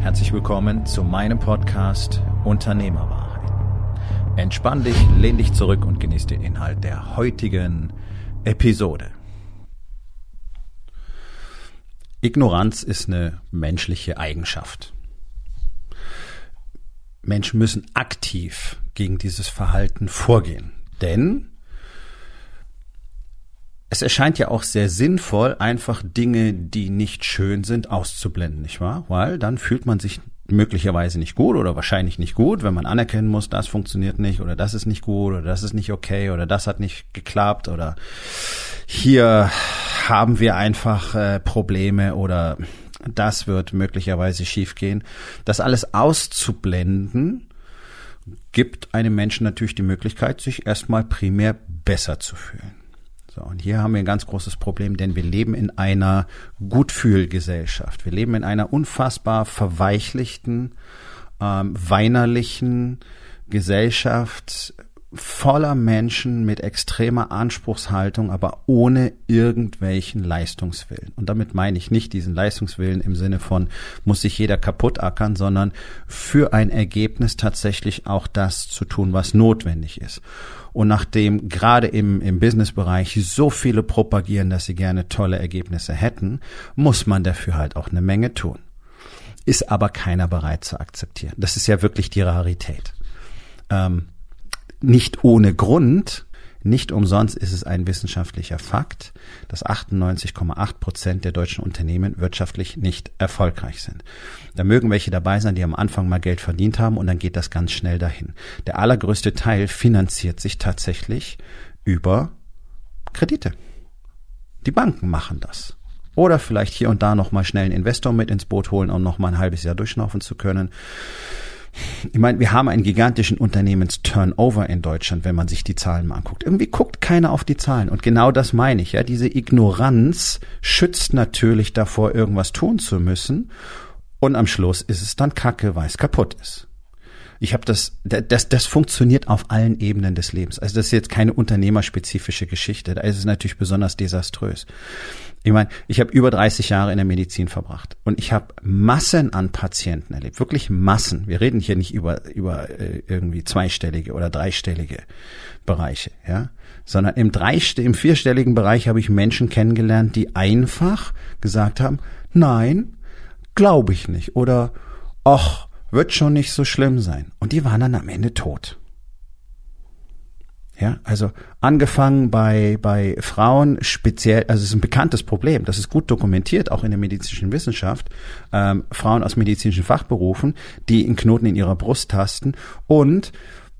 Herzlich willkommen zu meinem Podcast Unternehmerwahrheit. Entspann dich, lehn dich zurück und genieß den Inhalt der heutigen Episode. Ignoranz ist eine menschliche Eigenschaft. Menschen müssen aktiv gegen dieses Verhalten vorgehen, denn es erscheint ja auch sehr sinnvoll, einfach Dinge, die nicht schön sind, auszublenden, nicht wahr? Weil dann fühlt man sich möglicherweise nicht gut oder wahrscheinlich nicht gut, wenn man anerkennen muss, das funktioniert nicht oder das ist nicht gut oder das ist nicht okay oder das hat nicht geklappt oder hier haben wir einfach äh, Probleme oder das wird möglicherweise schiefgehen. Das alles auszublenden gibt einem Menschen natürlich die Möglichkeit, sich erstmal primär besser zu fühlen. So, und hier haben wir ein ganz großes Problem, denn wir leben in einer Gutfühlgesellschaft. Wir leben in einer unfassbar verweichlichten, ähm, weinerlichen Gesellschaft, voller Menschen mit extremer Anspruchshaltung, aber ohne irgendwelchen Leistungswillen. Und damit meine ich nicht diesen Leistungswillen im Sinne von, muss sich jeder kaputt ackern, sondern für ein Ergebnis tatsächlich auch das zu tun, was notwendig ist. Und nachdem gerade im, im Businessbereich so viele propagieren, dass sie gerne tolle Ergebnisse hätten, muss man dafür halt auch eine Menge tun. Ist aber keiner bereit zu akzeptieren. Das ist ja wirklich die Rarität. Ähm, nicht ohne Grund, nicht umsonst ist es ein wissenschaftlicher Fakt, dass 98,8 Prozent der deutschen Unternehmen wirtschaftlich nicht erfolgreich sind. Da mögen welche dabei sein, die am Anfang mal Geld verdient haben und dann geht das ganz schnell dahin. Der allergrößte Teil finanziert sich tatsächlich über Kredite. Die Banken machen das. Oder vielleicht hier und da noch mal schnell einen Investor mit ins Boot holen, um noch mal ein halbes Jahr durchschnaufen zu können ich meine, wir haben einen gigantischen Unternehmensturnover in Deutschland, wenn man sich die Zahlen mal anguckt. Irgendwie guckt keiner auf die Zahlen. Und genau das meine ich, ja. Diese Ignoranz schützt natürlich davor, irgendwas tun zu müssen. Und am Schluss ist es dann Kacke, weil es kaputt ist. Ich habe das, das, das funktioniert auf allen Ebenen des Lebens. Also das ist jetzt keine unternehmerspezifische Geschichte. Da ist es natürlich besonders desaströs. Ich meine, ich habe über 30 Jahre in der Medizin verbracht und ich habe Massen an Patienten erlebt, wirklich Massen. Wir reden hier nicht über über äh, irgendwie zweistellige oder dreistellige Bereiche, ja, sondern im drei im vierstelligen Bereich habe ich Menschen kennengelernt, die einfach gesagt haben, nein, glaube ich nicht oder ach, wird schon nicht so schlimm sein und die waren dann am Ende tot. Ja, also angefangen bei, bei Frauen speziell, also es ist ein bekanntes Problem, das ist gut dokumentiert, auch in der medizinischen Wissenschaft, ähm, Frauen aus medizinischen Fachberufen, die einen Knoten in ihrer Brust tasten und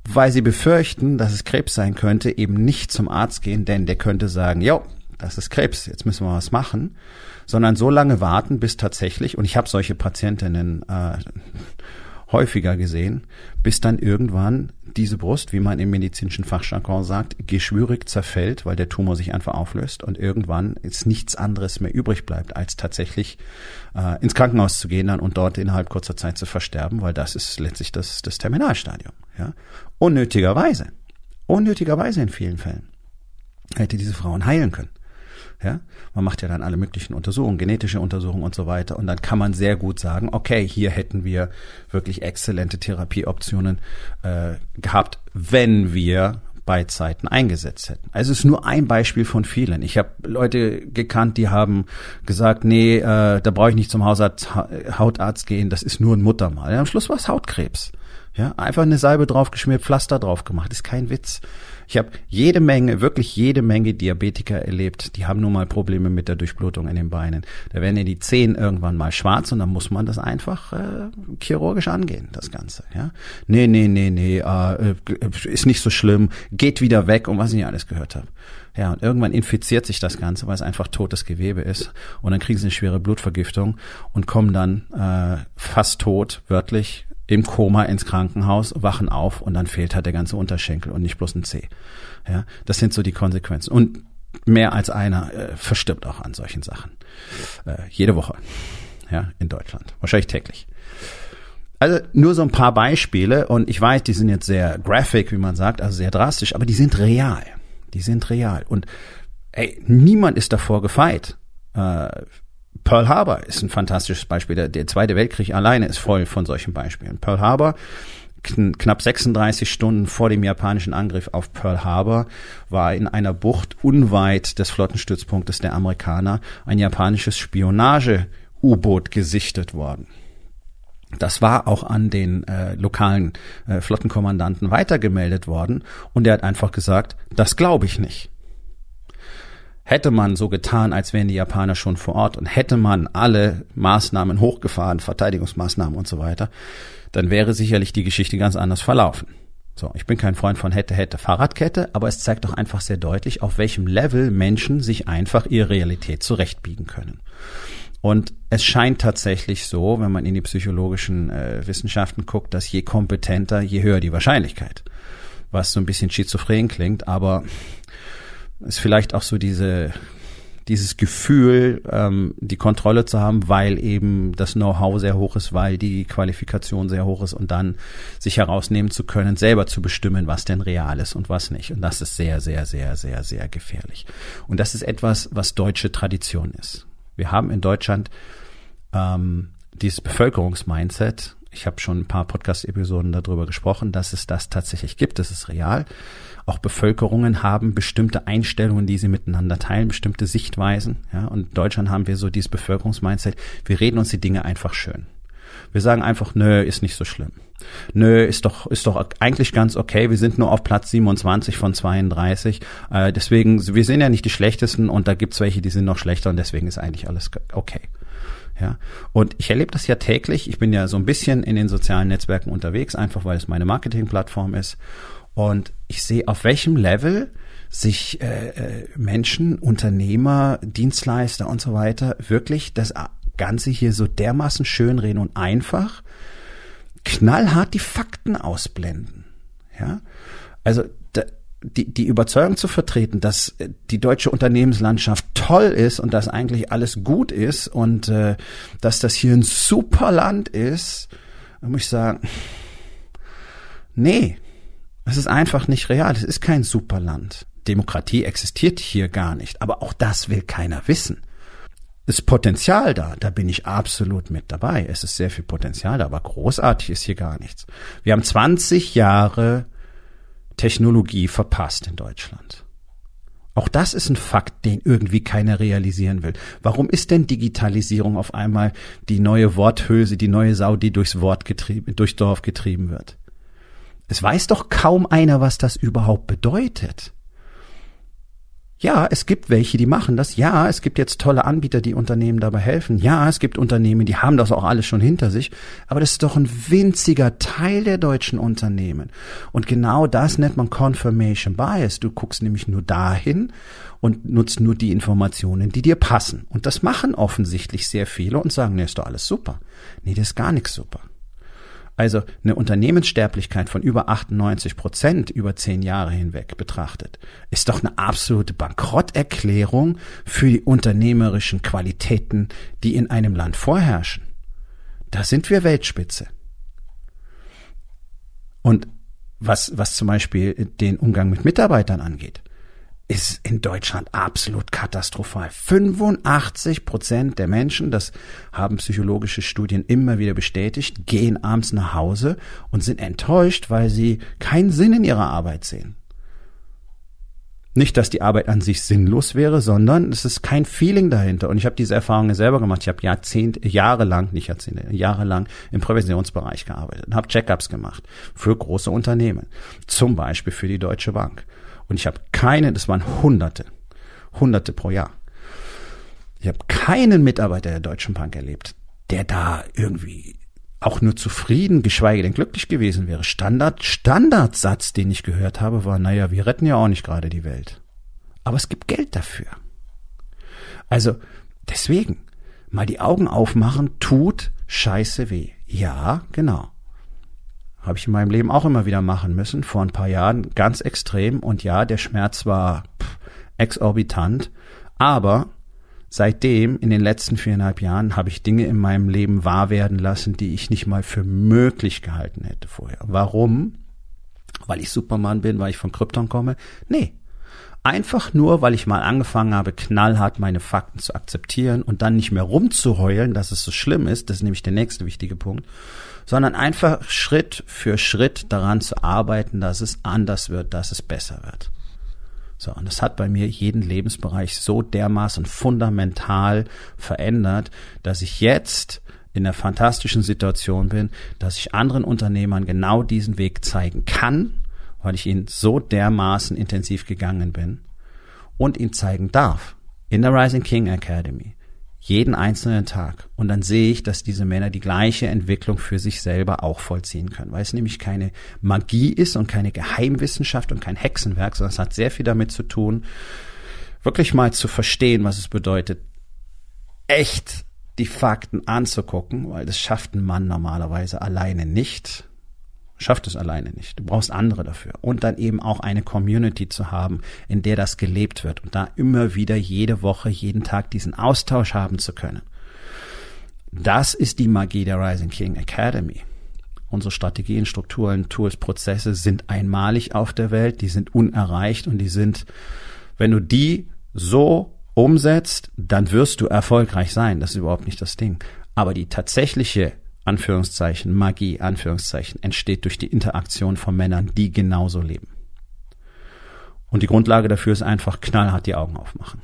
weil sie befürchten, dass es Krebs sein könnte, eben nicht zum Arzt gehen, denn der könnte sagen, jo, das ist Krebs, jetzt müssen wir was machen, sondern so lange warten, bis tatsächlich, und ich habe solche Patientinnen äh, häufiger gesehen, bis dann irgendwann diese Brust, wie man im medizinischen Fachjargon sagt, geschwürig zerfällt, weil der Tumor sich einfach auflöst und irgendwann ist nichts anderes mehr übrig bleibt, als tatsächlich äh, ins Krankenhaus zu gehen dann und dort innerhalb kurzer Zeit zu versterben, weil das ist letztlich das, das Terminalstadium. Ja? Unnötigerweise, unnötigerweise in vielen Fällen hätte diese Frauen heilen können. Ja, man macht ja dann alle möglichen Untersuchungen, genetische Untersuchungen und so weiter. Und dann kann man sehr gut sagen, okay, hier hätten wir wirklich exzellente Therapieoptionen äh, gehabt, wenn wir Zeiten eingesetzt hätten. Also es ist nur ein Beispiel von vielen. Ich habe Leute gekannt, die haben gesagt, nee, äh, da brauche ich nicht zum Hausarzt, Hautarzt gehen, das ist nur ein Muttermal. Ja, am Schluss war es Hautkrebs. Ja, einfach eine Salbe draufgeschmiert, Pflaster drauf gemacht, ist kein Witz. Ich habe jede Menge, wirklich jede Menge Diabetiker erlebt, die haben nun mal Probleme mit der Durchblutung in den Beinen. Da werden ja die Zehen irgendwann mal schwarz und dann muss man das einfach äh, chirurgisch angehen, das Ganze. Ja, nee, nee, nee, nee, äh, ist nicht so schlimm, geht wieder weg und was ich nicht alles gehört habe. Ja, und irgendwann infiziert sich das Ganze, weil es einfach totes Gewebe ist. Und dann kriegen sie eine schwere Blutvergiftung und kommen dann äh, fast tot, wörtlich, im Koma ins Krankenhaus, wachen auf und dann fehlt halt der ganze Unterschenkel und nicht bloß ein C. Ja, das sind so die Konsequenzen. Und mehr als einer äh, verstirbt auch an solchen Sachen. Äh, jede Woche. Ja, in Deutschland. Wahrscheinlich täglich. Also nur so ein paar Beispiele und ich weiß, die sind jetzt sehr graphic, wie man sagt, also sehr drastisch, aber die sind real. Die sind real. Und ey, niemand ist davor gefeit. Äh, Pearl Harbor ist ein fantastisches Beispiel. Der, der Zweite Weltkrieg alleine ist voll von solchen Beispielen. Pearl Harbor knapp 36 Stunden vor dem japanischen Angriff auf Pearl Harbor war in einer Bucht unweit des Flottenstützpunktes der Amerikaner ein japanisches Spionage-U-Boot gesichtet worden. Das war auch an den äh, lokalen äh, Flottenkommandanten weitergemeldet worden und er hat einfach gesagt, das glaube ich nicht. Hätte man so getan, als wären die Japaner schon vor Ort und hätte man alle Maßnahmen hochgefahren, Verteidigungsmaßnahmen und so weiter, dann wäre sicherlich die Geschichte ganz anders verlaufen. So, ich bin kein Freund von hätte, hätte, Fahrradkette, aber es zeigt doch einfach sehr deutlich, auf welchem Level Menschen sich einfach ihre Realität zurechtbiegen können. Und es scheint tatsächlich so, wenn man in die psychologischen äh, Wissenschaften guckt, dass je kompetenter, je höher die Wahrscheinlichkeit. Was so ein bisschen schizophren klingt, aber ist vielleicht auch so diese dieses Gefühl, ähm, die Kontrolle zu haben, weil eben das Know-how sehr hoch ist, weil die Qualifikation sehr hoch ist und dann sich herausnehmen zu können, selber zu bestimmen, was denn real ist und was nicht. Und das ist sehr, sehr, sehr, sehr, sehr gefährlich. Und das ist etwas, was deutsche Tradition ist. Wir haben in Deutschland ähm, dieses Bevölkerungsmindset. Ich habe schon ein paar Podcast-Episoden darüber gesprochen, dass es das tatsächlich gibt. Das ist real. Auch Bevölkerungen haben bestimmte Einstellungen, die sie miteinander teilen, bestimmte Sichtweisen. Ja, und in Deutschland haben wir so dieses Bevölkerungsmindset. Wir reden uns die Dinge einfach schön. Wir sagen einfach, nö, ist nicht so schlimm. Nö, ist doch, ist doch eigentlich ganz okay. Wir sind nur auf Platz 27 von 32. Äh, deswegen, wir sind ja nicht die schlechtesten und da gibt's welche, die sind noch schlechter und deswegen ist eigentlich alles okay. Ja, und ich erlebe das ja täglich. Ich bin ja so ein bisschen in den sozialen Netzwerken unterwegs, einfach weil es meine Marketingplattform ist. Und ich sehe, auf welchem Level sich äh, äh, Menschen, Unternehmer, Dienstleister und so weiter wirklich das Ganze hier so dermaßen schönreden und einfach knallhart die Fakten ausblenden. Ja, also da, die, die Überzeugung zu vertreten, dass äh, die deutsche Unternehmenslandschaft toll ist und dass eigentlich alles gut ist und äh, dass das hier ein super Land ist, muss ich sagen, nee, es ist einfach nicht real. Es ist kein Superland. Demokratie existiert hier gar nicht. Aber auch das will keiner wissen. Das Potenzial da, da bin ich absolut mit dabei. Es ist sehr viel Potenzial da, aber großartig ist hier gar nichts. Wir haben 20 Jahre Technologie verpasst in Deutschland. Auch das ist ein Fakt, den irgendwie keiner realisieren will. Warum ist denn Digitalisierung auf einmal die neue Worthülse, die neue Sau, die durchs Wort getrieben, durchs Dorf getrieben wird? Es weiß doch kaum einer, was das überhaupt bedeutet. Ja, es gibt welche, die machen das. Ja, es gibt jetzt tolle Anbieter, die Unternehmen dabei helfen. Ja, es gibt Unternehmen, die haben das auch alles schon hinter sich. Aber das ist doch ein winziger Teil der deutschen Unternehmen. Und genau das nennt man Confirmation Bias. Du guckst nämlich nur dahin und nutzt nur die Informationen, die dir passen. Und das machen offensichtlich sehr viele und sagen, nee, ist doch alles super. Nee, das ist gar nichts super. Also eine Unternehmenssterblichkeit von über 98 Prozent über zehn Jahre hinweg betrachtet, ist doch eine absolute Bankrotterklärung für die unternehmerischen Qualitäten, die in einem Land vorherrschen. Da sind wir Weltspitze. Und was, was zum Beispiel den Umgang mit Mitarbeitern angeht, ist in Deutschland absolut katastrophal. 85 Prozent der Menschen, das haben psychologische Studien immer wieder bestätigt, gehen abends nach Hause und sind enttäuscht, weil sie keinen Sinn in ihrer Arbeit sehen. Nicht, dass die Arbeit an sich sinnlos wäre, sondern es ist kein Feeling dahinter. Und ich habe diese Erfahrungen selber gemacht. Ich habe Jahrzehnte, jahrelang, nicht Jahrzehnte, jahrelang im Präventionsbereich gearbeitet und habe Checkups gemacht für große Unternehmen, zum Beispiel für die Deutsche Bank. Und ich habe keine, das waren Hunderte, Hunderte pro Jahr. Ich habe keinen Mitarbeiter der Deutschen Bank erlebt, der da irgendwie auch nur zufrieden, geschweige denn glücklich gewesen wäre. Standard, Standardsatz, den ich gehört habe, war, naja, wir retten ja auch nicht gerade die Welt. Aber es gibt Geld dafür. Also, deswegen, mal die Augen aufmachen, tut scheiße weh. Ja, genau. Habe ich in meinem Leben auch immer wieder machen müssen, vor ein paar Jahren ganz extrem. Und ja, der Schmerz war pff, exorbitant. Aber seitdem, in den letzten viereinhalb Jahren, habe ich Dinge in meinem Leben wahr werden lassen, die ich nicht mal für möglich gehalten hätte vorher. Warum? Weil ich Superman bin, weil ich von Krypton komme? Nee. Einfach nur, weil ich mal angefangen habe, knallhart meine Fakten zu akzeptieren und dann nicht mehr rumzuheulen, dass es so schlimm ist, das ist nämlich der nächste wichtige Punkt, sondern einfach Schritt für Schritt daran zu arbeiten, dass es anders wird, dass es besser wird. So, und das hat bei mir jeden Lebensbereich so dermaßen fundamental verändert, dass ich jetzt in der fantastischen Situation bin, dass ich anderen Unternehmern genau diesen Weg zeigen kann, weil ich ihn so dermaßen intensiv gegangen bin und ihn zeigen darf in der Rising King Academy jeden einzelnen Tag. Und dann sehe ich, dass diese Männer die gleiche Entwicklung für sich selber auch vollziehen können, weil es nämlich keine Magie ist und keine Geheimwissenschaft und kein Hexenwerk, sondern es hat sehr viel damit zu tun, wirklich mal zu verstehen, was es bedeutet, echt die Fakten anzugucken, weil das schafft ein Mann normalerweise alleine nicht schafft es alleine nicht. Du brauchst andere dafür. Und dann eben auch eine Community zu haben, in der das gelebt wird und da immer wieder jede Woche, jeden Tag diesen Austausch haben zu können. Das ist die Magie der Rising King Academy. Unsere Strategien, Strukturen, Tools, Prozesse sind einmalig auf der Welt, die sind unerreicht und die sind, wenn du die so umsetzt, dann wirst du erfolgreich sein. Das ist überhaupt nicht das Ding. Aber die tatsächliche Anführungszeichen, Magie, Anführungszeichen, entsteht durch die Interaktion von Männern, die genauso leben. Und die Grundlage dafür ist einfach knallhart die Augen aufmachen.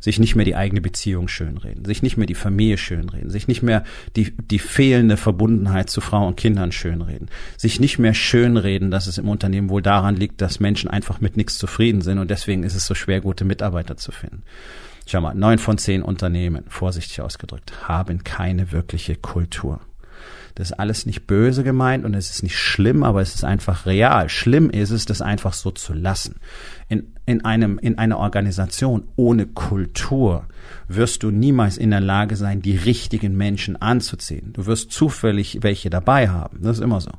Sich nicht mehr die eigene Beziehung schönreden, sich nicht mehr die Familie schönreden, sich nicht mehr die, die fehlende Verbundenheit zu Frau und Kindern schönreden, sich nicht mehr schönreden, dass es im Unternehmen wohl daran liegt, dass Menschen einfach mit nichts zufrieden sind und deswegen ist es so schwer, gute Mitarbeiter zu finden. Schau mal, neun von zehn Unternehmen, vorsichtig ausgedrückt, haben keine wirkliche Kultur. Das ist alles nicht böse gemeint und es ist nicht schlimm, aber es ist einfach real. Schlimm ist es, das einfach so zu lassen. In, in einem, in einer Organisation ohne Kultur wirst du niemals in der Lage sein, die richtigen Menschen anzuziehen. Du wirst zufällig welche dabei haben. Das ist immer so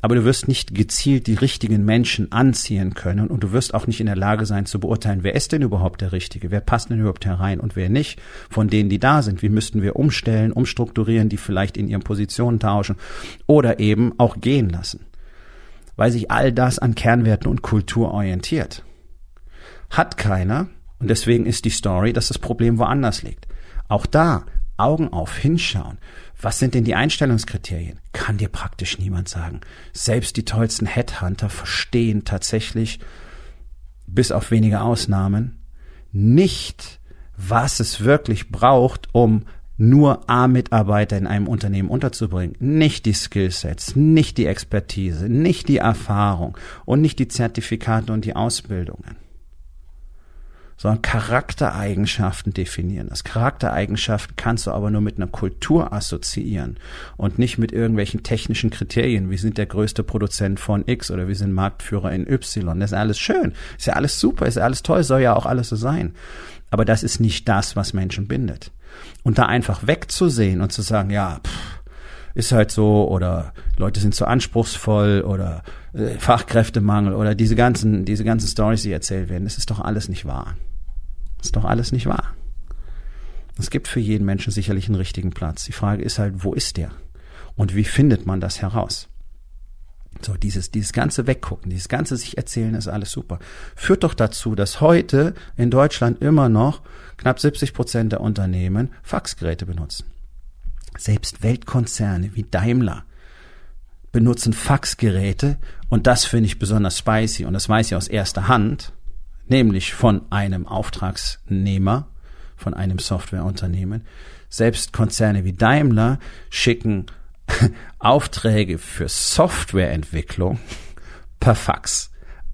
aber du wirst nicht gezielt die richtigen Menschen anziehen können und du wirst auch nicht in der Lage sein zu beurteilen, wer ist denn überhaupt der Richtige, wer passt denn überhaupt herein und wer nicht, von denen, die da sind. Wie müssten wir umstellen, umstrukturieren, die vielleicht in ihren Positionen tauschen oder eben auch gehen lassen, weil sich all das an Kernwerten und Kultur orientiert. Hat keiner und deswegen ist die Story, dass das Problem woanders liegt. Auch da Augen auf, hinschauen. Was sind denn die Einstellungskriterien? Kann dir praktisch niemand sagen. Selbst die tollsten Headhunter verstehen tatsächlich, bis auf wenige Ausnahmen, nicht, was es wirklich braucht, um nur A-Mitarbeiter in einem Unternehmen unterzubringen. Nicht die Skillsets, nicht die Expertise, nicht die Erfahrung und nicht die Zertifikate und die Ausbildungen sondern Charaktereigenschaften definieren. Das Charaktereigenschaften kannst du aber nur mit einer Kultur assoziieren und nicht mit irgendwelchen technischen Kriterien. Wir sind der größte Produzent von X oder wir sind Marktführer in Y. Das ist alles schön, ist ja alles super, ist ja alles toll, soll ja auch alles so sein. Aber das ist nicht das, was Menschen bindet. Und da einfach wegzusehen und zu sagen, ja, pff, ist halt so oder Leute sind zu anspruchsvoll oder äh, Fachkräftemangel oder diese ganzen diese ganzen Stories, die erzählt werden, das ist doch alles nicht wahr. Ist doch alles nicht wahr. Es gibt für jeden Menschen sicherlich einen richtigen Platz. Die Frage ist halt, wo ist der? Und wie findet man das heraus? So, dieses, dieses ganze Weggucken, dieses ganze sich erzählen ist alles super. Führt doch dazu, dass heute in Deutschland immer noch knapp 70 Prozent der Unternehmen Faxgeräte benutzen. Selbst Weltkonzerne wie Daimler benutzen Faxgeräte und das finde ich besonders spicy und das weiß ich aus erster Hand nämlich von einem Auftragsnehmer, von einem Softwareunternehmen. Selbst Konzerne wie Daimler schicken Aufträge für Softwareentwicklung per Fax.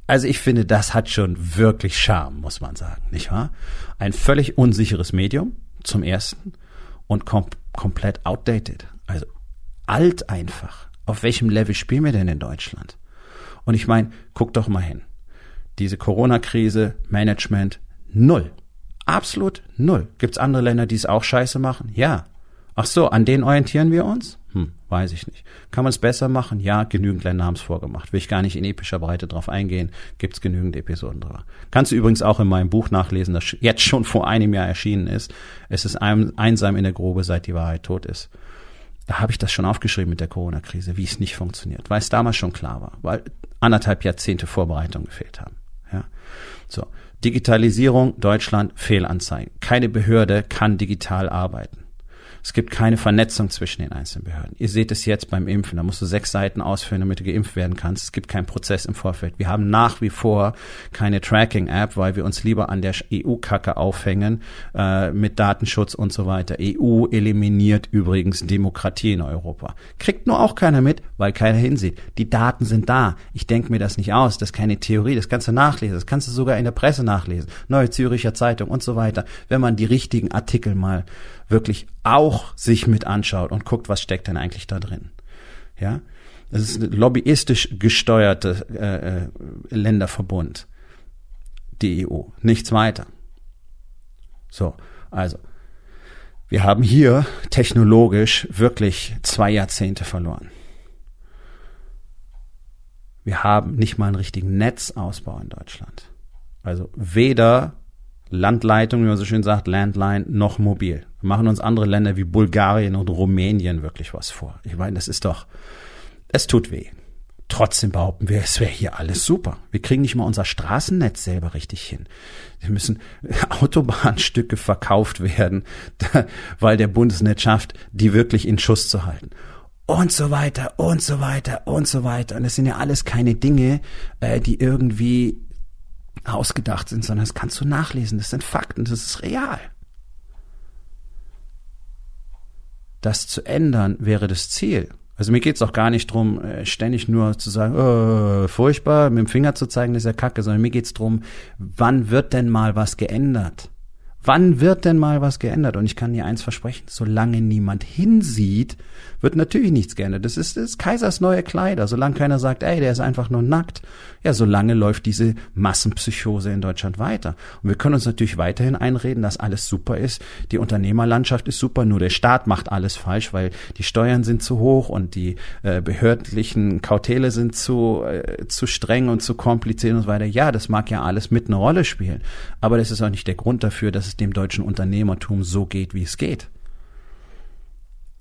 Also ich finde, das hat schon wirklich Charme, muss man sagen, nicht wahr? Ein völlig unsicheres Medium zum ersten und kom komplett outdated. Also alt einfach. Auf welchem Level spielen wir denn in Deutschland? Und ich meine, guck doch mal hin diese Corona-Krise, Management, null. Absolut null. Gibt's andere Länder, die es auch scheiße machen? Ja. Ach so, an denen orientieren wir uns? Hm, weiß ich nicht. Kann man es besser machen? Ja, genügend Länder haben es vorgemacht. Will ich gar nicht in epischer Breite drauf eingehen. Gibt's genügend Episoden drüber. Kannst du übrigens auch in meinem Buch nachlesen, das jetzt schon vor einem Jahr erschienen ist. Es ist einsam in der Grube, seit die Wahrheit tot ist. Da habe ich das schon aufgeschrieben mit der Corona-Krise, wie es nicht funktioniert, weil es damals schon klar war, weil anderthalb Jahrzehnte Vorbereitung gefehlt haben. Ja, so Digitalisierung Deutschland Fehlanzeigen. Keine Behörde kann digital arbeiten. Es gibt keine Vernetzung zwischen den einzelnen Behörden. Ihr seht es jetzt beim Impfen. Da musst du sechs Seiten ausfüllen, damit du geimpft werden kannst. Es gibt keinen Prozess im Vorfeld. Wir haben nach wie vor keine Tracking-App, weil wir uns lieber an der EU-Kacke aufhängen äh, mit Datenschutz und so weiter. EU eliminiert übrigens Demokratie in Europa. Kriegt nur auch keiner mit, weil keiner hinsieht. Die Daten sind da. Ich denke mir das nicht aus. Das ist keine Theorie. Das kannst du nachlesen. Das kannst du sogar in der Presse nachlesen. Neue Züricher Zeitung und so weiter. Wenn man die richtigen Artikel mal wirklich auch sich mit anschaut und guckt, was steckt denn eigentlich da drin. Ja, das ist ein lobbyistisch gesteuerte äh, äh Länderverbund, die EU, nichts weiter. So, also wir haben hier technologisch wirklich zwei Jahrzehnte verloren. Wir haben nicht mal einen richtigen Netzausbau in Deutschland. Also weder Landleitung, wie man so schön sagt, Landline, noch mobil. Machen uns andere Länder wie Bulgarien und Rumänien wirklich was vor. Ich meine, das ist doch, es tut weh. Trotzdem behaupten wir, es wäre hier alles super. Wir kriegen nicht mal unser Straßennetz selber richtig hin. Wir müssen Autobahnstücke verkauft werden, weil der Bundesnetz schafft, die wirklich in Schuss zu halten und so weiter und so weiter und so weiter. Und das sind ja alles keine Dinge, äh, die irgendwie ausgedacht sind, sondern das kannst du nachlesen. Das sind Fakten, das ist real. Das zu ändern wäre das Ziel. Also mir geht's auch gar nicht drum, äh, ständig nur zu sagen, oh, furchtbar, mit dem Finger zu zeigen, das ist ja kacke, sondern mir geht's drum, wann wird denn mal was geändert? Wann wird denn mal was geändert? Und ich kann dir eins versprechen, solange niemand hinsieht, wird natürlich nichts geändert. Das ist, das ist Kaisers neue Kleider. Solange keiner sagt, ey, der ist einfach nur nackt. Ja, solange läuft diese Massenpsychose in Deutschland weiter. Und wir können uns natürlich weiterhin einreden, dass alles super ist. Die Unternehmerlandschaft ist super, nur der Staat macht alles falsch, weil die Steuern sind zu hoch und die äh, behördlichen Kautele sind zu, äh, zu streng und zu kompliziert und so weiter. Ja, das mag ja alles mit eine Rolle spielen. Aber das ist auch nicht der Grund dafür, dass es dem deutschen Unternehmertum so geht, wie es geht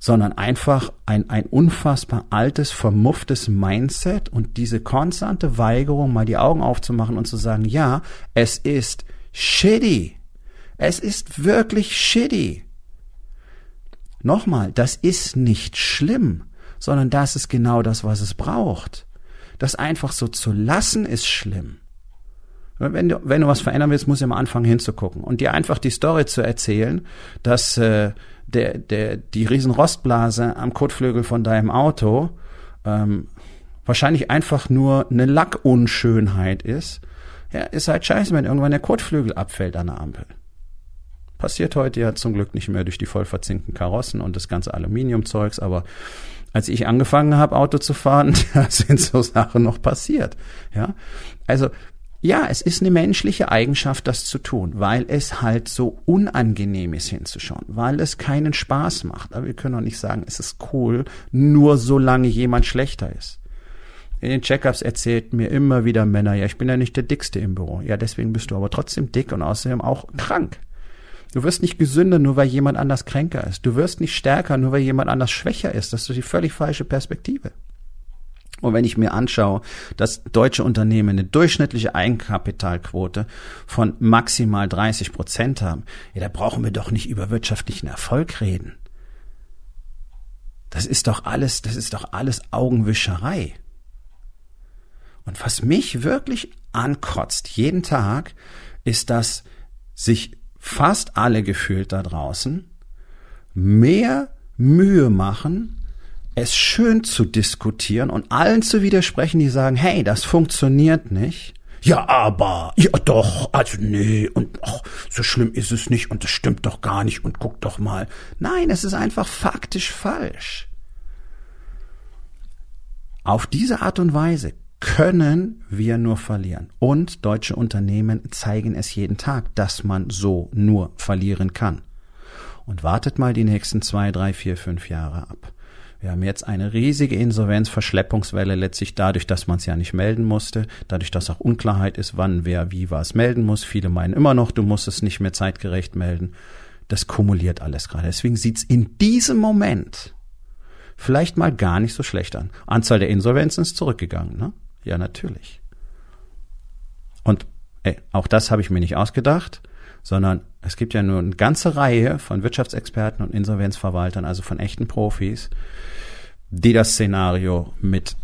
sondern einfach ein, ein unfassbar altes, vermufftes Mindset und diese konstante Weigerung, mal die Augen aufzumachen und zu sagen, ja, es ist shitty. Es ist wirklich shitty. Nochmal, das ist nicht schlimm, sondern das ist genau das, was es braucht. Das einfach so zu lassen ist schlimm. Wenn du, wenn du was verändern willst, musst du immer anfangen hinzugucken und dir einfach die Story zu erzählen, dass äh, der, der, die Riesenrostblase am Kotflügel von deinem Auto ähm, wahrscheinlich einfach nur eine Lackunschönheit ist, ja, ist halt scheiße, wenn irgendwann der Kotflügel abfällt an der Ampel. Passiert heute ja zum Glück nicht mehr durch die voll verzinkten Karossen und das ganze Aluminiumzeugs, aber als ich angefangen habe, Auto zu fahren, da sind so Sachen noch passiert. Ja, also ja, es ist eine menschliche Eigenschaft, das zu tun, weil es halt so unangenehm ist hinzuschauen, weil es keinen Spaß macht. Aber wir können auch nicht sagen, es ist cool, nur solange jemand schlechter ist. In den Checkups erzählt mir immer wieder Männer, ja, ich bin ja nicht der Dickste im Büro. Ja, deswegen bist du aber trotzdem dick und außerdem auch krank. Du wirst nicht gesünder, nur weil jemand anders kränker ist. Du wirst nicht stärker, nur weil jemand anders schwächer ist. Das ist die völlig falsche Perspektive. Und wenn ich mir anschaue, dass deutsche Unternehmen eine durchschnittliche Eigenkapitalquote von maximal 30 Prozent haben, ja, da brauchen wir doch nicht über wirtschaftlichen Erfolg reden. Das ist doch alles, das ist doch alles Augenwischerei. Und was mich wirklich ankotzt jeden Tag, ist, dass sich fast alle gefühlt da draußen mehr Mühe machen, es schön zu diskutieren und allen zu widersprechen, die sagen, hey, das funktioniert nicht. Ja, aber, ja doch, also nee, und ach, so schlimm ist es nicht und das stimmt doch gar nicht und guck doch mal. Nein, es ist einfach faktisch falsch. Auf diese Art und Weise können wir nur verlieren. Und deutsche Unternehmen zeigen es jeden Tag, dass man so nur verlieren kann. und wartet mal die nächsten zwei, drei, vier, fünf Jahre ab. Wir haben jetzt eine riesige Insolvenzverschleppungswelle letztlich dadurch, dass man es ja nicht melden musste, dadurch, dass auch Unklarheit ist, wann wer wie was melden muss. Viele meinen immer noch, du musst es nicht mehr zeitgerecht melden. Das kumuliert alles gerade. Deswegen sieht's in diesem Moment vielleicht mal gar nicht so schlecht an. Anzahl der Insolvenzen ist zurückgegangen, ne? Ja, natürlich. Und ey, auch das habe ich mir nicht ausgedacht, sondern es gibt ja nur eine ganze Reihe von Wirtschaftsexperten und Insolvenzverwaltern, also von echten Profis, die das Szenario mit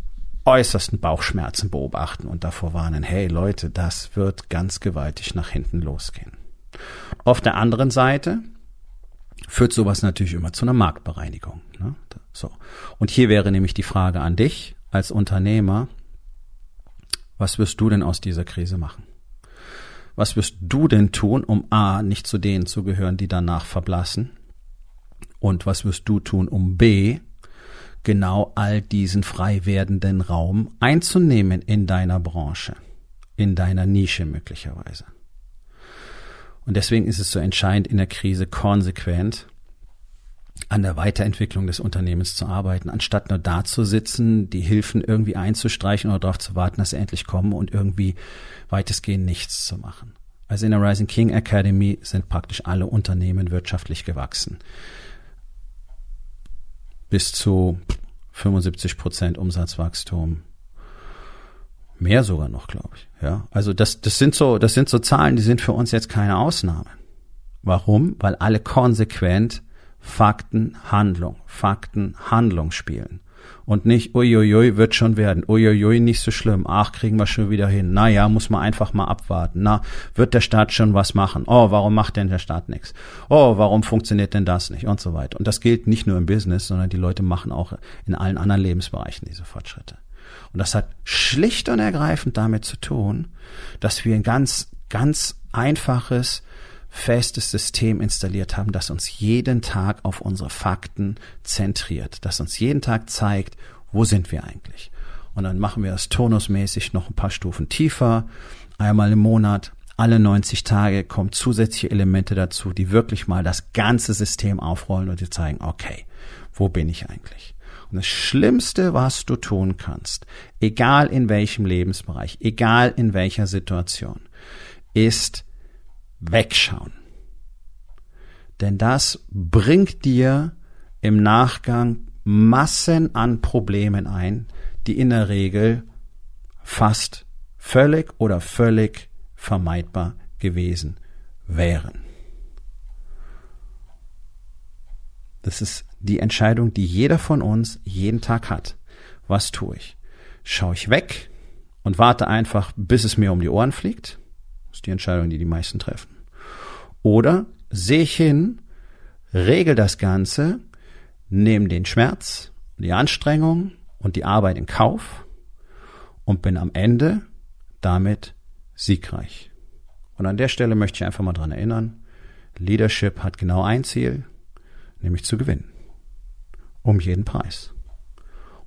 äußersten Bauchschmerzen beobachten und davor warnen, hey Leute, das wird ganz gewaltig nach hinten losgehen. Auf der anderen Seite führt sowas natürlich immer zu einer Marktbereinigung. Ne? So. Und hier wäre nämlich die Frage an dich als Unternehmer, was wirst du denn aus dieser Krise machen? Was wirst du denn tun, um A, nicht zu denen zu gehören, die danach verblassen? Und was wirst du tun, um B, genau all diesen frei werdenden Raum einzunehmen in deiner Branche, in deiner Nische möglicherweise? Und deswegen ist es so entscheidend, in der Krise konsequent an der Weiterentwicklung des Unternehmens zu arbeiten, anstatt nur da zu sitzen, die Hilfen irgendwie einzustreichen oder darauf zu warten, dass sie endlich kommen und irgendwie weitestgehend nichts zu machen. Also in der Rising King Academy sind praktisch alle Unternehmen wirtschaftlich gewachsen. Bis zu 75 Prozent Umsatzwachstum. Mehr sogar noch, glaube ich. Ja, also das, das sind so, das sind so Zahlen, die sind für uns jetzt keine Ausnahme. Warum? Weil alle konsequent Fakten, Handlung, Fakten, Handlung spielen. Und nicht, uiuiui, wird schon werden, uiuiui, nicht so schlimm, ach, kriegen wir schon wieder hin. Na ja, muss man einfach mal abwarten. Na, wird der Staat schon was machen? Oh, warum macht denn der Staat nichts? Oh, warum funktioniert denn das nicht? Und so weiter. Und das gilt nicht nur im Business, sondern die Leute machen auch in allen anderen Lebensbereichen diese Fortschritte. Und das hat schlicht und ergreifend damit zu tun, dass wir ein ganz, ganz einfaches, festes System installiert haben, das uns jeden Tag auf unsere Fakten zentriert, das uns jeden Tag zeigt, wo sind wir eigentlich. Und dann machen wir das turnusmäßig noch ein paar Stufen tiefer, einmal im Monat, alle 90 Tage kommen zusätzliche Elemente dazu, die wirklich mal das ganze System aufrollen und dir zeigen, okay, wo bin ich eigentlich? Und das Schlimmste, was du tun kannst, egal in welchem Lebensbereich, egal in welcher Situation, ist wegschauen. Denn das bringt dir im Nachgang Massen an Problemen ein, die in der Regel fast völlig oder völlig vermeidbar gewesen wären. Das ist die Entscheidung, die jeder von uns jeden Tag hat. Was tue ich? Schaue ich weg und warte einfach, bis es mir um die Ohren fliegt? Das ist die Entscheidung, die die meisten treffen. Oder sehe ich hin, regel das Ganze, nehme den Schmerz, die Anstrengung und die Arbeit in Kauf und bin am Ende damit siegreich. Und an der Stelle möchte ich einfach mal dran erinnern, Leadership hat genau ein Ziel, nämlich zu gewinnen. Um jeden Preis.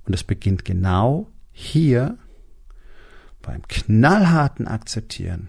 Und es beginnt genau hier beim knallharten Akzeptieren